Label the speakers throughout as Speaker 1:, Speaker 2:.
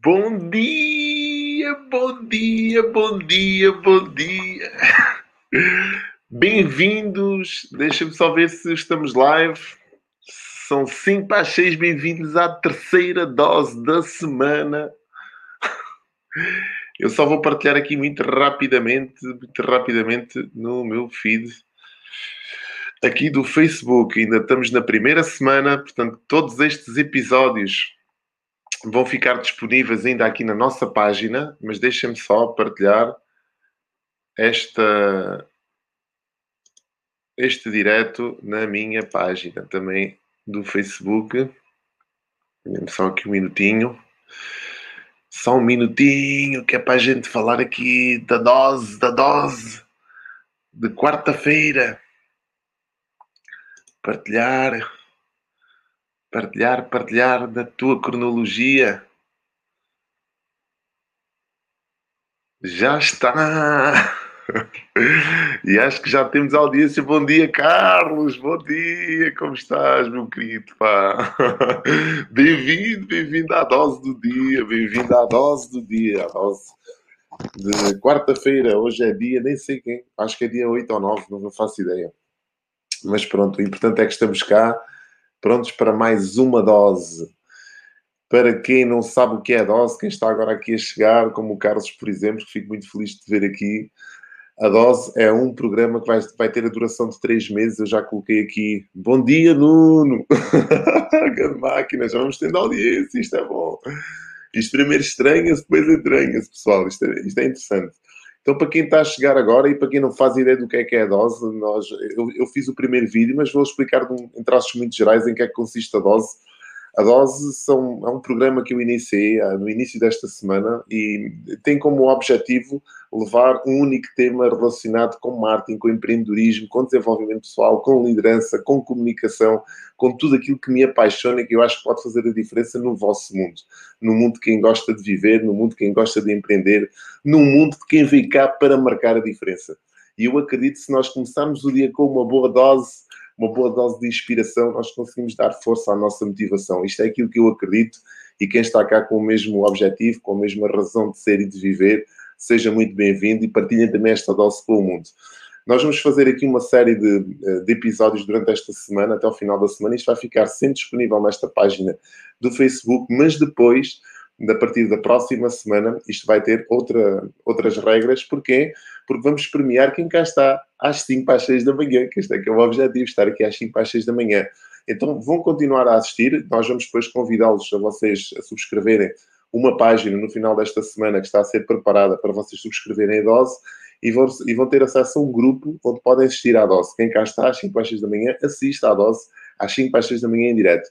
Speaker 1: Bom dia, bom dia, bom dia, bom dia. Bem-vindos. Deixa-me só ver se estamos live. São 5 para as 6. Bem-vindos à terceira dose da semana. Eu só vou partilhar aqui muito rapidamente, muito rapidamente no meu feed aqui do Facebook. Ainda estamos na primeira semana, portanto, todos estes episódios vão ficar disponíveis ainda aqui na nossa página, mas deixem-me só partilhar esta este direto na minha página também do Facebook. Só aqui um minutinho. Só um minutinho que é para a gente falar aqui da dose, da dose de quarta-feira. Partilhar, partilhar, partilhar da tua cronologia. Já está! E acho que já temos audiência. Bom dia, Carlos. Bom dia. Como estás, meu querido? Bem-vindo, bem-vindo à dose do dia. Bem-vindo à dose do dia. A dose de quarta-feira. Hoje é dia, nem sei quem. Acho que é dia 8 ou 9, não faço ideia. Mas pronto, o importante é que estamos cá, prontos para mais uma dose. Para quem não sabe o que é dose, quem está agora aqui a chegar, como o Carlos, por exemplo, que fico muito feliz de ver aqui. A Dose é um programa que vai, vai ter a duração de três meses. Eu já coloquei aqui. Bom dia, Nuno! Grande máquina, já vamos tendo audiência, isto é bom. Isto primeiro estranha-se, depois entranha-se, pessoal. Isto é, isto é interessante. Então, para quem está a chegar agora e para quem não faz ideia do que é que é a dose, nós, eu, eu fiz o primeiro vídeo, mas vou explicar em traços muito gerais em que é que consiste a dose a Dose são, é um programa que eu iniciei ah, no início desta semana e tem como objetivo levar um único tema relacionado com marketing, com empreendedorismo, com desenvolvimento pessoal, com liderança, com comunicação, com tudo aquilo que me apaixona e que eu acho que pode fazer a diferença no vosso mundo. No mundo de quem gosta de viver, no mundo de quem gosta de empreender, no mundo de quem vem cá para marcar a diferença. E eu acredito que se nós começarmos o dia com uma boa dose uma boa dose de inspiração, nós conseguimos dar força à nossa motivação. Isto é aquilo que eu acredito e quem está cá com o mesmo objetivo, com a mesma razão de ser e de viver, seja muito bem-vindo e partilhem também esta dose com o mundo. Nós vamos fazer aqui uma série de, de, episódios durante esta semana, até o final da semana. Isto vai ficar sempre disponível nesta página do Facebook, mas depois, a partir da próxima semana, isto vai ter outra, outras regras. Porquê? Porque vamos premiar quem cá está às 5 para as 6 da manhã, que este é que é o objetivo, estar aqui às 5 para as 6 da manhã. Então vão continuar a assistir, nós vamos depois convidá-los a vocês a subscreverem uma página no final desta semana que está a ser preparada para vocês subscreverem a dose e vão, e vão ter acesso a um grupo onde podem assistir à dose. Quem cá está às 5 para as 6 da manhã, assista à dose às 5 para as 6 da manhã em direto.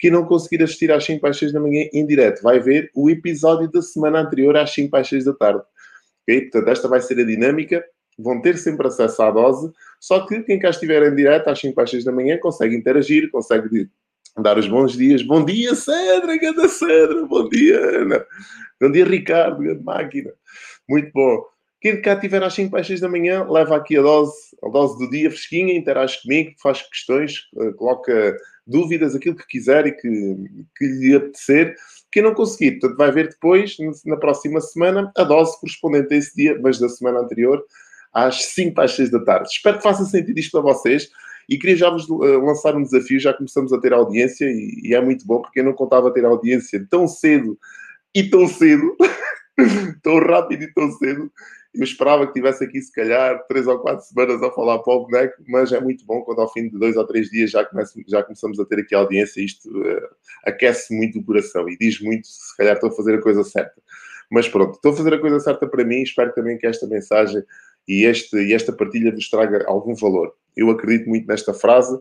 Speaker 1: Quem não conseguir assistir às 5 para as 6 da manhã em direto vai ver o episódio da semana anterior às 5 para as 6 da tarde. Okay? Portanto, esta vai ser a dinâmica vão ter sempre acesso à dose, só que quem cá estiver em direto às 5 às 6 da manhã consegue interagir, consegue dar os bons dias. Bom dia, Cedra, grande Cedra, bom dia, Ana. Bom dia, Ricardo, grande máquina. Muito bom. Quem cá estiver às 5 às 6 da manhã, leva aqui a dose, a dose do dia fresquinha, interage comigo, faz questões, eh, coloca dúvidas, aquilo que quiser e que, que lhe apetecer. Quem não conseguir, portanto, vai ver depois, na próxima semana, a dose correspondente a esse dia, mas da semana anterior, às 5 às 6 da tarde. Espero que faça sentido isto para vocês e queria já vos eh, lançar um desafio. Já começamos a ter audiência e, e é muito bom porque eu não contava ter audiência tão cedo e tão cedo, tão rápido e tão cedo. Eu esperava que tivesse aqui, se calhar, três ou quatro semanas a falar para o boneco, mas é muito bom quando ao fim de dois ou três dias já, comece, já começamos a ter aqui audiência. Isto uh, aquece muito o coração e diz muito se calhar estou a fazer a coisa certa. Mas pronto, estou a fazer a coisa certa para mim. Espero também que esta mensagem e, este, e esta partilha vos traga algum valor. Eu acredito muito nesta frase,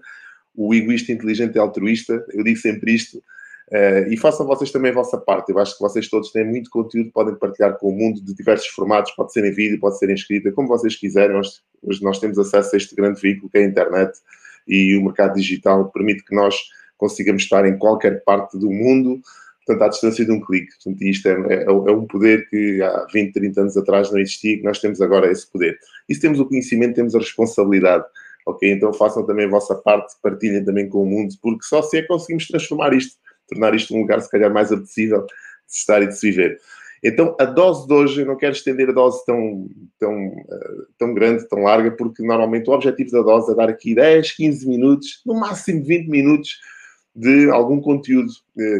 Speaker 1: o egoísta inteligente é altruísta, eu digo sempre isto, uh, e façam vocês também a vossa parte. Eu acho que vocês todos têm muito conteúdo, podem partilhar com o mundo de diversos formatos, pode ser em vídeo, pode ser em escrita, como vocês quiserem. Nós, hoje nós temos acesso a este grande veículo que é a internet e o mercado digital permite que nós consigamos estar em qualquer parte do mundo, portanto, à distância de um clique. Portanto, isto é, é, é, um poder que há 20, 30 anos atrás não existia, que nós temos agora esse poder. E se temos o conhecimento, temos a responsabilidade. Ok? Então façam também a vossa parte, partilhem também com o mundo, porque só se é que conseguimos transformar isto, tornar isto um lugar, se calhar, mais apetecível se estar e de se viver. Então, a dose de hoje, eu não quero estender a dose tão, tão, tão grande, tão larga, porque normalmente o objetivo da dose é dar aqui 10, 15 minutos, no máximo 20 minutos de algum conteúdo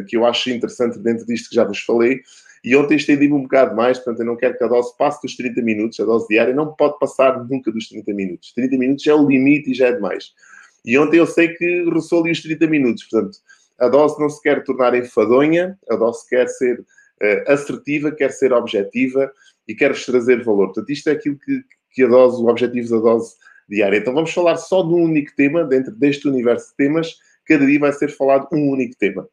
Speaker 1: que eu acho interessante dentro disto que já vos falei. E ontem estendi-me um bocado mais, portanto, eu não quero que a dose passe dos 30 minutos, a dose diária não pode passar nunca dos 30 minutos. 30 minutos é o limite e já é demais. E ontem eu sei que roçou ali os 30 minutos, portanto, a dose não se quer tornar enfadonha, a dose quer ser uh, assertiva, quer ser objetiva e quer-vos trazer valor. Portanto, isto é aquilo que, que a dose, o objetivo da dose diária. Então vamos falar só de um único tema, dentro deste universo de temas, cada dia vai ser falado um único tema.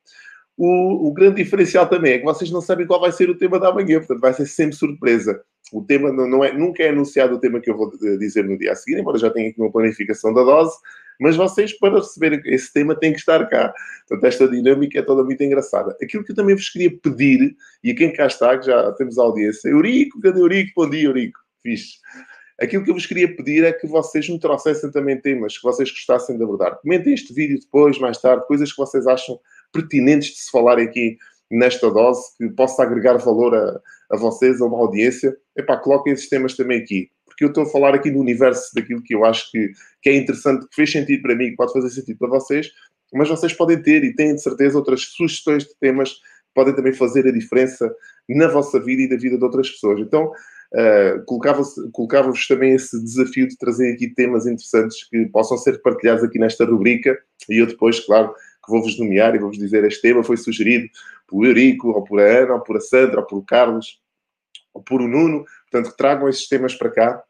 Speaker 1: O, o, grande diferencial também é que vocês não sabem qual vai ser o tema da manhã, portanto vai ser sempre surpresa. O tema não, não é, nunca é anunciado o tema que eu vou dizer no dia a seguir, embora já tenha aqui uma planificação da dose, mas vocês, para receber esse tema, têm que estar cá. Portanto, esta dinâmica é toda muito engraçada. Aquilo que eu também vos queria pedir, e a quem cá está, que já temos audiência, Eurico, cadê Eurico? Bom dia, Eurico. Fixe. Aquilo que eu vos queria pedir é que vocês me trouxessem também temas que vocês gostassem de abordar. Comentem este vídeo depois, mais tarde, coisas que vocês acham pertinentes de se falar aqui nesta dose, que possa agregar valor a, a vocês, a uma audiência. Epá, coloquem esses temas também aqui porque eu estou a falar aqui no universo daquilo que eu acho que, que é interessante, que fez sentido para mim, que pode fazer sentido para vocês, mas vocês podem ter e têm de certeza outras sugestões de temas que podem também fazer a diferença na vossa vida e da vida de outras pessoas. Então, uh, colocava-vos colocava também esse desafio de trazer aqui temas interessantes que possam ser partilhados aqui nesta rubrica e eu depois, claro, que vou-vos nomear e vou-vos dizer este tema foi sugerido por Eurico, ou por a Ana, ou por a Sandra, ou por o Carlos, ou por o Nuno. Portanto, tragam esses temas para cá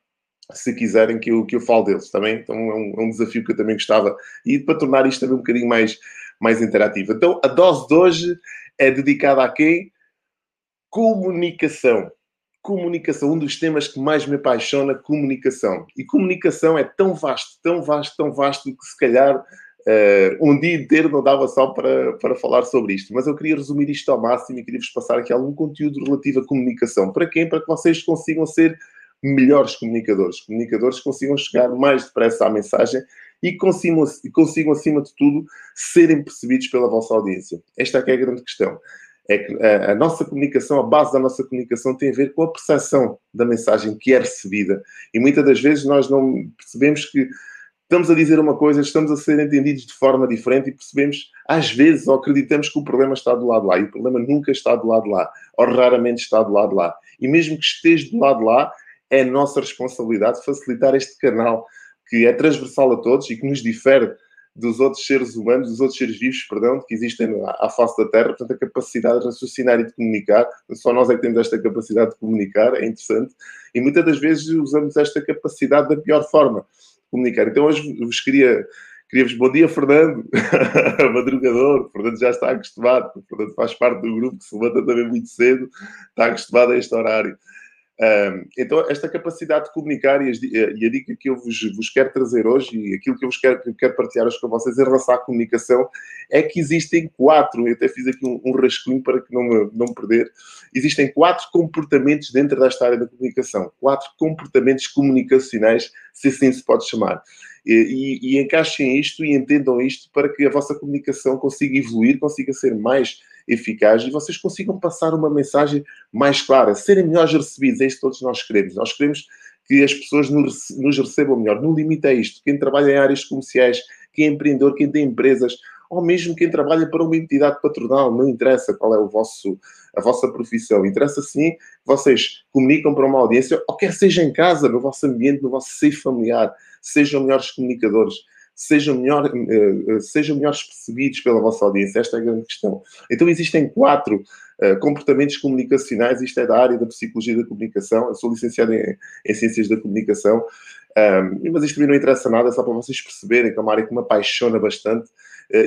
Speaker 1: se quiserem que eu, que eu fale deles, também. Então é um, é um, desafio que eu também gostava. E para tornar isto também um bocadinho mais, mais interativo. Então, a dose de hoje é dedicada a quem? Comunicação. Comunicação, um dos temas que mais me apaixona, comunicação. E comunicação é tão vasto, tão vasto, tão vasto que se calhar uh, um dia inteiro não dava só para, para falar sobre isto. Mas eu queria resumir isto ao máximo e queria-vos passar aqui algum conteúdo relativo à comunicação. Para quem? Para que vocês consigam ser melhores comunicadores, comunicadores que consigam chegar mais depressa à mensagem e consigam, consigam, acima de tudo, serem percebidos pela vossa audiência. Esta é, é a grande questão. É que a, a, nossa comunicação, a base da nossa comunicação tem a ver com a percepção da mensagem que é recebida. E muitas das vezes nós não percebemos que estamos a dizer uma coisa, estamos a ser entendidos de forma diferente e percebemos, às vezes, ou acreditamos que o problema está do lado lá. E o problema nunca está do lado lá, ou raramente está do lado lá. E mesmo que esteja do lado lá, é nossa responsabilidade facilitar este canal que é transversal a todos e que nos difere dos outros seres humanos, dos outros seres vivos, perdão, que existem à face da Terra, portanto, a capacidade de raciocinar e de comunicar. Só nós é que temos esta capacidade de comunicar, é interessante, e muitas das vezes usamos esta capacidade da pior forma de comunicar. Então, hoje vos queria. Queria-vos bom dia, Fernando, madrugador. Fernando já está acostumado, Fernando faz parte do grupo que se levanta também muito cedo, está acostumado a este horário. Então, esta capacidade de comunicar e, as, e, a dica que eu vos, vos, quero trazer hoje e aquilo que eu vos quero, que quero partilhar hoje com vocês em relação à comunicação é que existem quatro, eu até fiz aqui um, um rascunho para que não me, não me perder, existem quatro comportamentos dentro desta área da comunicação, quatro comportamentos comunicacionais, se assim se pode chamar. E, e encaixem isto e entendam isto para que a vossa comunicação consiga evoluir, consiga ser mais eficaz e vocês consigam passar uma mensagem mais clara, serem melhores recebidos. É isso que todos nós queremos. Nós queremos que as pessoas nos recebam melhor. No limite é isto. Quem trabalha em áreas comerciais, quem é empreendedor, quem tem empresas, ou mesmo quem trabalha para uma entidade patronal, não interessa qual é o vosso, a vossa profissão. Interessa sim que vocês comunicam para uma audiência, ou quer seja em casa, no vosso ambiente, no vosso seio familiar, sejam melhores comunicadores sejam, melhor, uh, sejam melhores percebidos pela vossa audiência. Esta é a grande questão. Então, existem quatro uh, comportamentos comunicacionais. Isto é da área da psicologia da comunicação. Eu sou licenciado em, em Ciências da Comunicação. Um, mas isto também não interessa nada, só para vocês perceberem que é uma área que me apaixona bastante.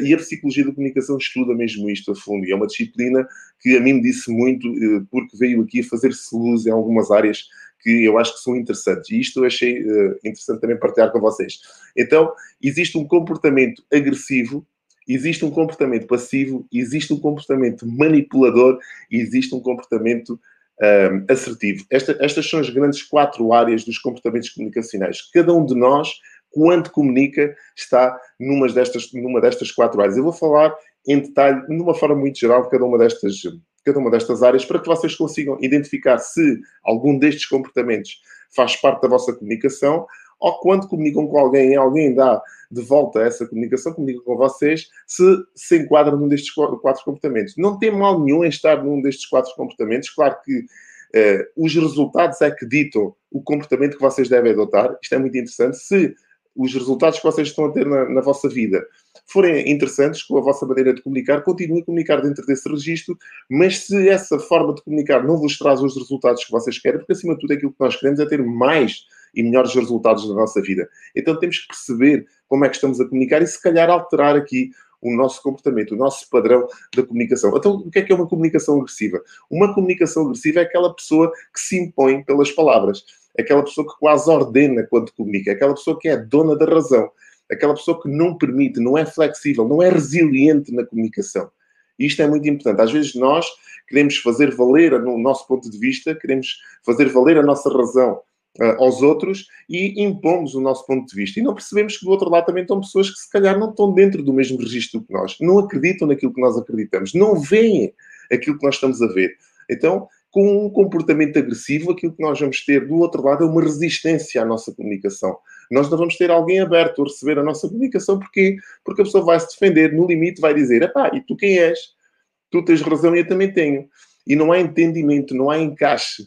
Speaker 1: E a psicologia da comunicação estuda mesmo isto a fundo. E é uma disciplina que a mim me disse muito, porque veio aqui a fazer-se luz em algumas áreas que eu acho que são interessantes. E isto eu achei uh, interessante também partilhar com vocês. Então, existe um comportamento agressivo, existe um comportamento passivo, existe um comportamento manipulador existe um comportamento um, ehm, assertivo. Esta, estas são as grandes quatro áreas dos comportamentos comunicacionais. Cada um de nós, quando comunica, está numa destas, numa destas quatro áreas. Eu vou falar em detalhe, de uma forma muito geral, de cada uma destas, cada uma destas áreas para que vocês consigam identificar se algum destes comportamentos faz parte da vossa comunicação ou quando comunicam com alguém e alguém dá de volta essa comunicação, comunica com vocês, se se enquadra num destes quatro comportamentos. Não tem mal nenhum em estar num destes quatro comportamentos. Claro que eh, os resultados é que ditam o comportamento que vocês devem adotar. Isto é muito interessante. Se os resultados que vocês estão a ter na, na, vossa vida forem interessantes com a vossa maneira de comunicar, continuem a comunicar dentro desse registro, mas se essa forma de comunicar não vos traz os resultados que vocês querem, porque acima de tudo aquilo que nós queremos é ter mais e melhores resultados na nossa vida. Então temos que perceber como é que estamos a comunicar e se calhar alterar aqui o nosso comportamento, o nosso padrão da comunicação. Então, o que é que é uma comunicação agressiva? Uma comunicação agressiva é aquela pessoa que se impõe pelas palavras, aquela pessoa que quase ordena quando comunica, aquela pessoa que é dona da razão, aquela pessoa que não permite, não é flexível, não é resiliente na comunicação. E isto é muito importante. Às vezes nós queremos fazer valer o nosso ponto de vista, queremos fazer valer a nossa razão uh, aos outros e impomos o nosso ponto de vista. E não percebemos que do outro lado também estão pessoas que se calhar não estão dentro do mesmo registro que nós, não acreditam naquilo que nós acreditamos, não veem aquilo que nós estamos a ver. Então, com um comportamento agressivo, aquilo que nós vamos ter do outro lado é uma resistência à nossa comunicação. Nós não vamos ter alguém aberto a receber a nossa comunicação, porquê? Porque a pessoa vai se defender, no limite vai dizer: epá, e tu quem és? Tu tens razão e eu também tenho. E não há entendimento, não há encaixe.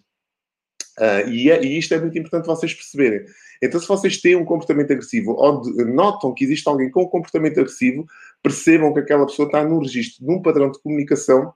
Speaker 1: Uh, e, é, e, isto é muito importante vocês perceberem. Então, se vocês têm um comportamento agressivo ou de, notam que existe alguém com um comportamento agressivo, percebam que aquela pessoa está num registro, num padrão de comunicação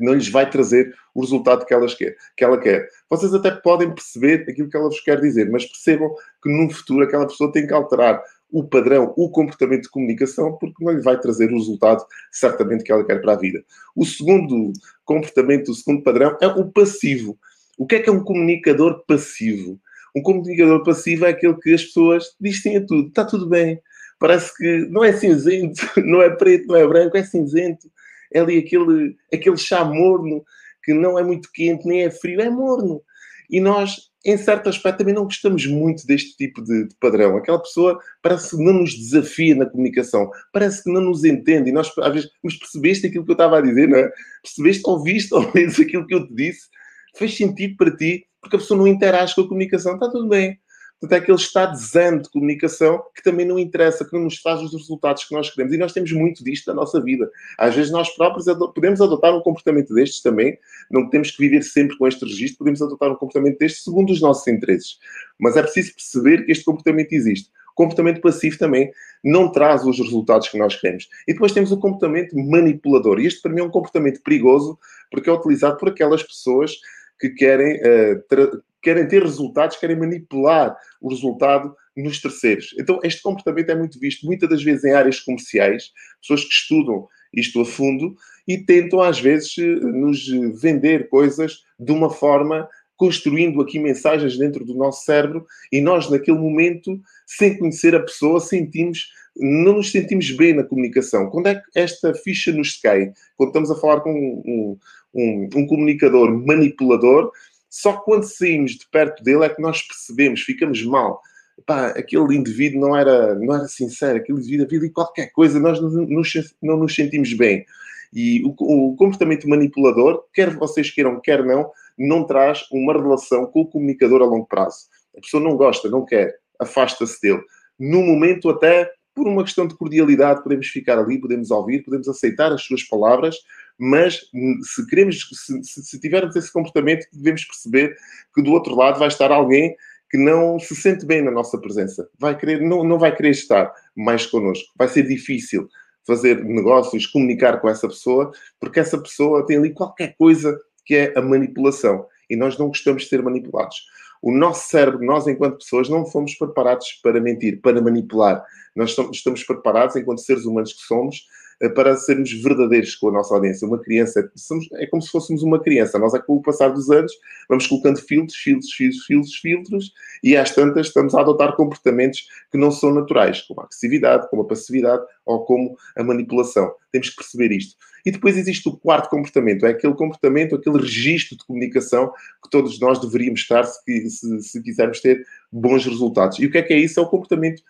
Speaker 1: que não lhes vai trazer o resultado que, elas quer, que ela quer. Vocês até podem perceber aquilo que ela vos quer dizer, mas percebam que no futuro aquela pessoa tem que alterar o padrão, o comportamento de comunicação, porque não lhe vai trazer o resultado certamente que ela quer para a vida. O segundo comportamento, o segundo padrão é o passivo. O que é que é um comunicador passivo? Um comunicador passivo é aquele que as pessoas dizem a tudo, está tudo bem. Parece que não é cinzento, não é preto, não é branco, é cinzento. É ali aquele, aquele chá morno que não é muito quente, nem é frio, é morno. E nós, em certo aspecto, também não gostamos muito deste tipo de, de, padrão. Aquela pessoa parece que não nos desafia na comunicação, parece que não nos entende. E nós, às vezes, mas percebeste aquilo que eu estava a dizer, não é? Percebeste, ouviste, ouviste aquilo que eu te disse? fez sentido para ti, porque a pessoa não interage com a comunicação, está tudo bem. Portanto, é aquele estado de de comunicação que também não interessa, que não nos faz os resultados que nós queremos. E nós temos muito disto na nossa vida. Às vezes nós próprios podemos adotar um comportamento destes também. Não temos que viver sempre com este registro. Podemos adotar um comportamento destes segundo os nossos interesses. Mas é preciso perceber que este comportamento existe. O comportamento passivo também não traz os resultados que nós queremos. E depois temos o comportamento manipulador. E este, para mim, é um comportamento perigoso porque é utilizado por aquelas pessoas que querem, uh, querem ter resultados, querem manipular o resultado nos terceiros. Então, este comportamento é muito visto muitas das vezes em áreas comerciais, pessoas que estudam isto a fundo e tentam, às vezes, nos vender coisas de uma forma construindo aqui mensagens dentro do nosso cérebro e nós, naquele momento, sem conhecer a pessoa, sentimos, não nos sentimos bem na comunicação. Quando é que esta ficha nos cai? Quando estamos a falar com um, um, um comunicador manipulador, só quando saímos de perto dele é que nós percebemos, ficamos mal. Pá, aquele indivíduo não era, não era sincero, aquele indivíduo havia ali qualquer coisa, nós não nos, não nos sentimos bem. E o, o, comportamento manipulador, quer vocês queiram, quer não, não traz uma relação com o comunicador a longo prazo. A pessoa não gosta, não quer, afasta-se dele. No momento, até por uma questão de cordialidade, podemos ficar ali, podemos ouvir, podemos aceitar as suas palavras, mas hum, se queremos, se, se, tivermos esse comportamento, devemos perceber que do outro lado vai estar alguém que não se sente bem na nossa presença, vai querer, não, não vai querer estar mais connosco, vai ser difícil fazer negócios, comunicar com essa pessoa, porque essa pessoa tem ali qualquer coisa que é a manipulação e nós não gostamos de ser manipulados. O nosso cérebro, nós enquanto pessoas, não fomos preparados para mentir, para manipular. Nós estamos preparados, enquanto seres humanos que somos, para sermos verdadeiros com a nossa audiência. Uma criança, somos, é como se fôssemos uma criança. Nós, é com o passar dos anos, vamos colocando filtros, filtros, filtros, filtros, filtros, e às tantas estamos a adotar comportamentos que não são naturais, como a agressividade, como a passividade ou como a manipulação. Temos que perceber isto. E depois existe o quarto comportamento, é aquele comportamento, aquele registro de comunicação que todos nós deveríamos estar se, se, se quisermos ter bons resultados. E o que é que é isso? É o comportamento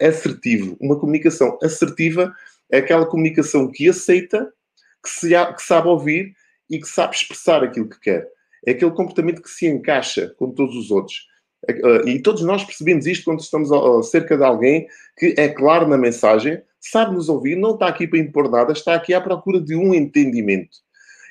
Speaker 1: assertivo. Uma comunicação assertiva é aquela comunicação que aceita, que, se, que sabe ouvir e que sabe expressar aquilo que quer. É aquele comportamento que se encaixa com todos os outros. É, e todos nós percebemos isto quando estamos cerca de alguém que é claro na mensagem, sabe nos ouvir, não está aqui para impor nada, está aqui à procura de um entendimento.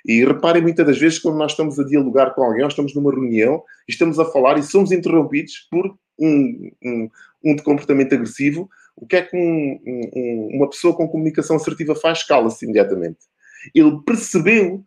Speaker 1: E reparem muitas das vezes quando nós estamos a dialogar com alguém, nós estamos numa reunião estamos a falar e somos interrompidos por um, um, um comportamento agressivo, o que é que um, um, uma pessoa com comunicação assertiva faz? Cala-se imediatamente. Ele percebeu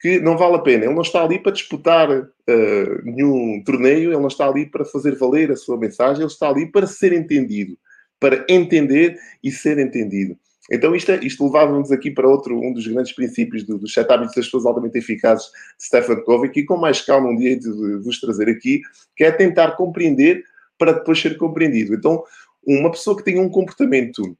Speaker 1: que não vale a pena. Ele não está ali para disputar uh, nenhum torneio, ele não está ali para fazer valer a sua mensagem, ele está ali para ser entendido, para entender e ser entendido. Então, isto, é, isto levava-nos aqui para outro, um dos grandes princípios do, dos sete hábitos das pessoas altamente eficazes de Stephen Covey, que com mais calma um dia de vos trazer aqui, que é tentar compreender para depois ser compreendido. Então, uma pessoa que tem um comportamento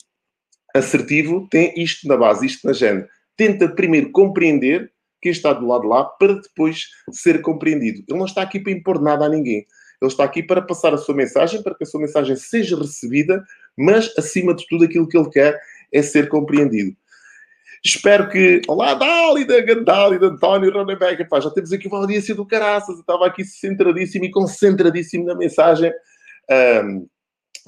Speaker 1: assertivo tem isto na base, isto na gene. Tenta primeiro compreender quem está do lado de lá para depois ser compreendido. Ele não está aqui para impor nada a ninguém. Ele está aqui para passar a sua mensagem, para que a sua mensagem seja recebida, mas acima de tudo aquilo que ele quer é ser compreendido. Espero que. Olá, Dálida, Gandálida, António, Ronebeck. Já temos aqui uma audiência do caraças. Eu estava aqui centradíssimo e concentradíssimo na mensagem. Um,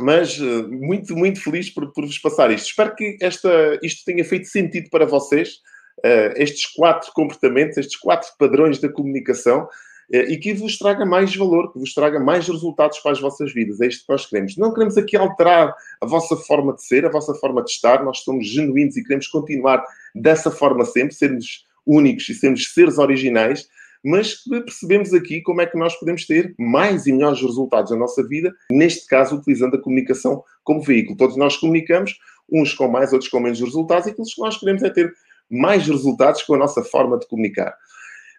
Speaker 1: mas uh, muito, muito feliz por, por vos passar isto. Espero que esta, isto tenha feito sentido para vocês, uh, estes quatro comportamentos, estes quatro padrões da comunicação, uh, e que vos traga mais valor, que vos traga mais resultados para as vossas vidas. É isto que nós queremos. Não queremos aqui alterar a vossa forma de ser, a vossa forma de estar. Nós somos genuínos e queremos continuar dessa forma sempre, sermos únicos e sermos seres originais mas percebemos aqui como é que nós podemos ter mais e melhores resultados na nossa vida, neste caso utilizando a comunicação como veículo. Todos nós comunicamos, uns com mais, outros com menos resultados, e aquilo que nós queremos é ter mais resultados com a nossa forma de comunicar.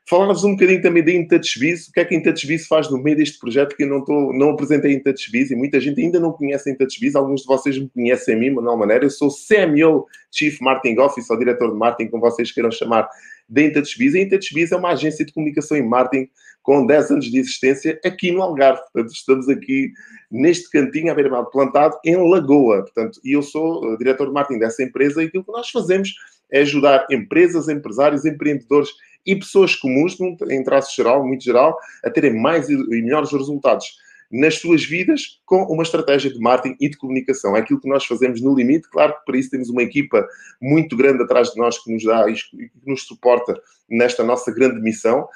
Speaker 1: Falar-vos um bocadinho também da InTouchBiz, o que é que a InTouchBiz faz no meio deste projeto que eu não, estou, não apresentei InTouchBiz e muita gente ainda não conhece a InTouchBiz, alguns de vocês me conhecem a mim, Manuel Maneira, eu sou CMO, Chief Marketing Officer, ou Diretor de Marketing, como vocês queiram chamar, da InTouchBiz. A InTouchBiz é uma agência de comunicação e marketing com 10 anos de existência aqui no Algarve. Portanto, estamos aqui neste cantinho à beira-mar plantado em Lagoa. Portanto, e eu sou uh, diretor de marketing dessa empresa e aquilo que nós fazemos é ajudar empresas, empresários, empreendedores e pessoas comuns, em traço geral, muito geral, a terem mais e melhores resultados nas suas vidas com uma estratégia de marketing e de comunicação. É aquilo que nós fazemos no limite. Claro que para isso temos uma equipa muito grande atrás de nós que nos dá e que nos suporta nesta nossa grande missão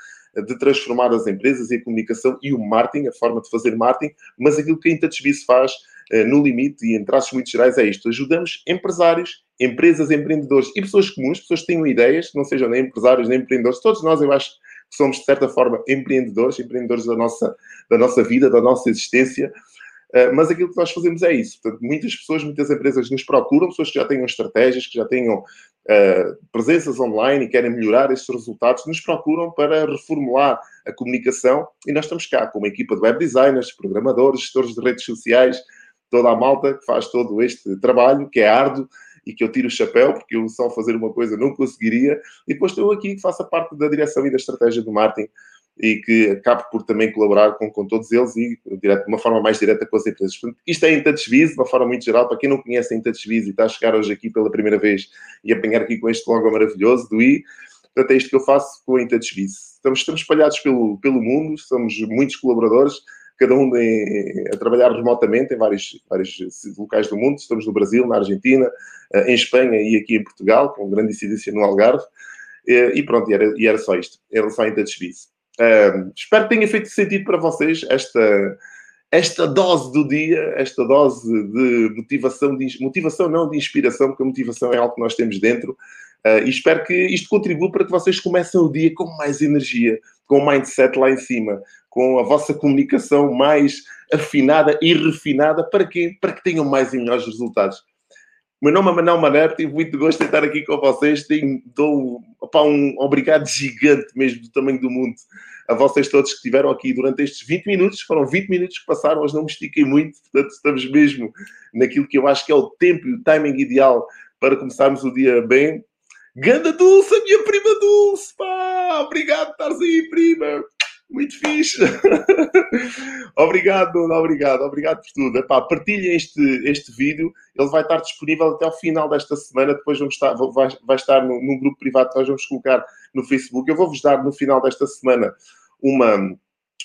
Speaker 1: de transformar as empresas e a comunicação e o marketing, a forma de fazer marketing, mas aquilo que a IntouchBiz faz eh, no limite e em traços muito gerais é isto. Ajudamos empresários, empresas, empreendedores e pessoas comuns, pessoas que tenham ideias, não sejam nem empresários nem empreendedores, todos nós, eu acho, somos, de certa forma, empreendedores, empreendedores da nossa, da nossa vida, da nossa existência. Uh, mas aquilo que nós fazemos é isso. Portanto, muitas pessoas, muitas empresas nos procuram, pessoas que já tenham estratégias, que já tenham uh, presenças online e querem melhorar estes resultados, nos procuram para reformular a comunicação e nós estamos cá com uma equipa de web designers, programadores, gestores de redes sociais, toda a malta que faz todo este trabalho, que é árduo, e que eu tiro o chapéu, porque eu só fazer uma coisa não conseguiria. E depois estou aqui que faço parte da direção e da estratégia do marketing e que acabo por também colaborar com, com todos eles e de uma forma mais direta com as empresas. Portanto, isto é InTouchBiz, de uma forma muito geral. Para quem não conhece a e está a chegar hoje aqui pela primeira vez e apanhar aqui com este logo maravilhoso do I, portanto, é isto que eu faço com a InTouchBiz. Estamos, estamos espalhados pelo, pelo mundo, somos muitos colaboradores, cada um em, a trabalhar remotamente em vários, vários locais do mundo. Estamos no Brasil, na Argentina, eh, em Espanha e aqui em Portugal, com grande incidência no Algarve. Eh, e pronto, e era, e era só isto, era só em serviço. Uh, espero que tenha feito sentido para vocês esta, esta dose do dia, esta dose de motivação, de, motivação não de inspiração, porque a motivação é algo que nós temos dentro. Uh, e espero que isto contribua para que vocês comecem o dia com mais energia, com o mindset lá em cima, com a vossa comunicação mais afinada e refinada. Para quê? Para que tenham mais e melhores resultados. Meu nome é Manuel Maneiro, tive muito gosto de estar aqui com vocês. Tenho, dou opa, um obrigado gigante mesmo do tamanho do mundo a vocês todos que estiveram aqui durante estes 20 minutos. Foram 20 minutos que passaram, hoje não me estiquei muito, portanto estamos mesmo naquilo que eu acho que é o tempo e o timing ideal para começarmos o dia bem. Ganda Dulce, minha prima Dulce, pá! Obrigado por estares aí, prima! Muito fixe. obrigado, obrigado, obrigado por tudo. Epá, partilhem este, este vídeo, ele vai estar disponível até ao final desta semana. Depois vamos estar, vai, vai estar no, num grupo privado que nós vamos colocar no Facebook. Eu vou-vos dar no final desta semana uma,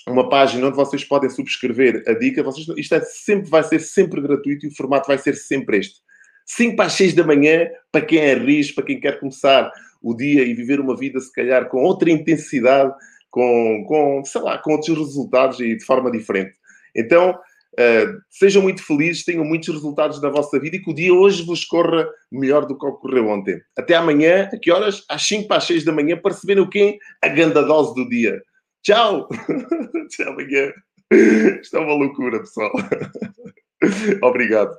Speaker 1: uma página onde vocês podem subscrever a dica. Vocês, isto é sempre, vai ser sempre gratuito e o formato vai ser sempre este. 5 para as 6 da manhã, para quem é risco, para quem quer começar o dia e viver uma vida, se calhar, com outra intensidade com, com, sei lá, com outros resultados e de forma diferente. Então, uh, sejam muito felizes, tenham muitos resultados na vossa vida e que o dia hoje vos corra melhor do que ocorreu ontem. Até amanhã, a que horas? Às 5 para as 6 da manhã, para receberem o quê? A grande dose do dia. Tchau! Até amanhã. Isto é uma loucura, pessoal. Obrigado.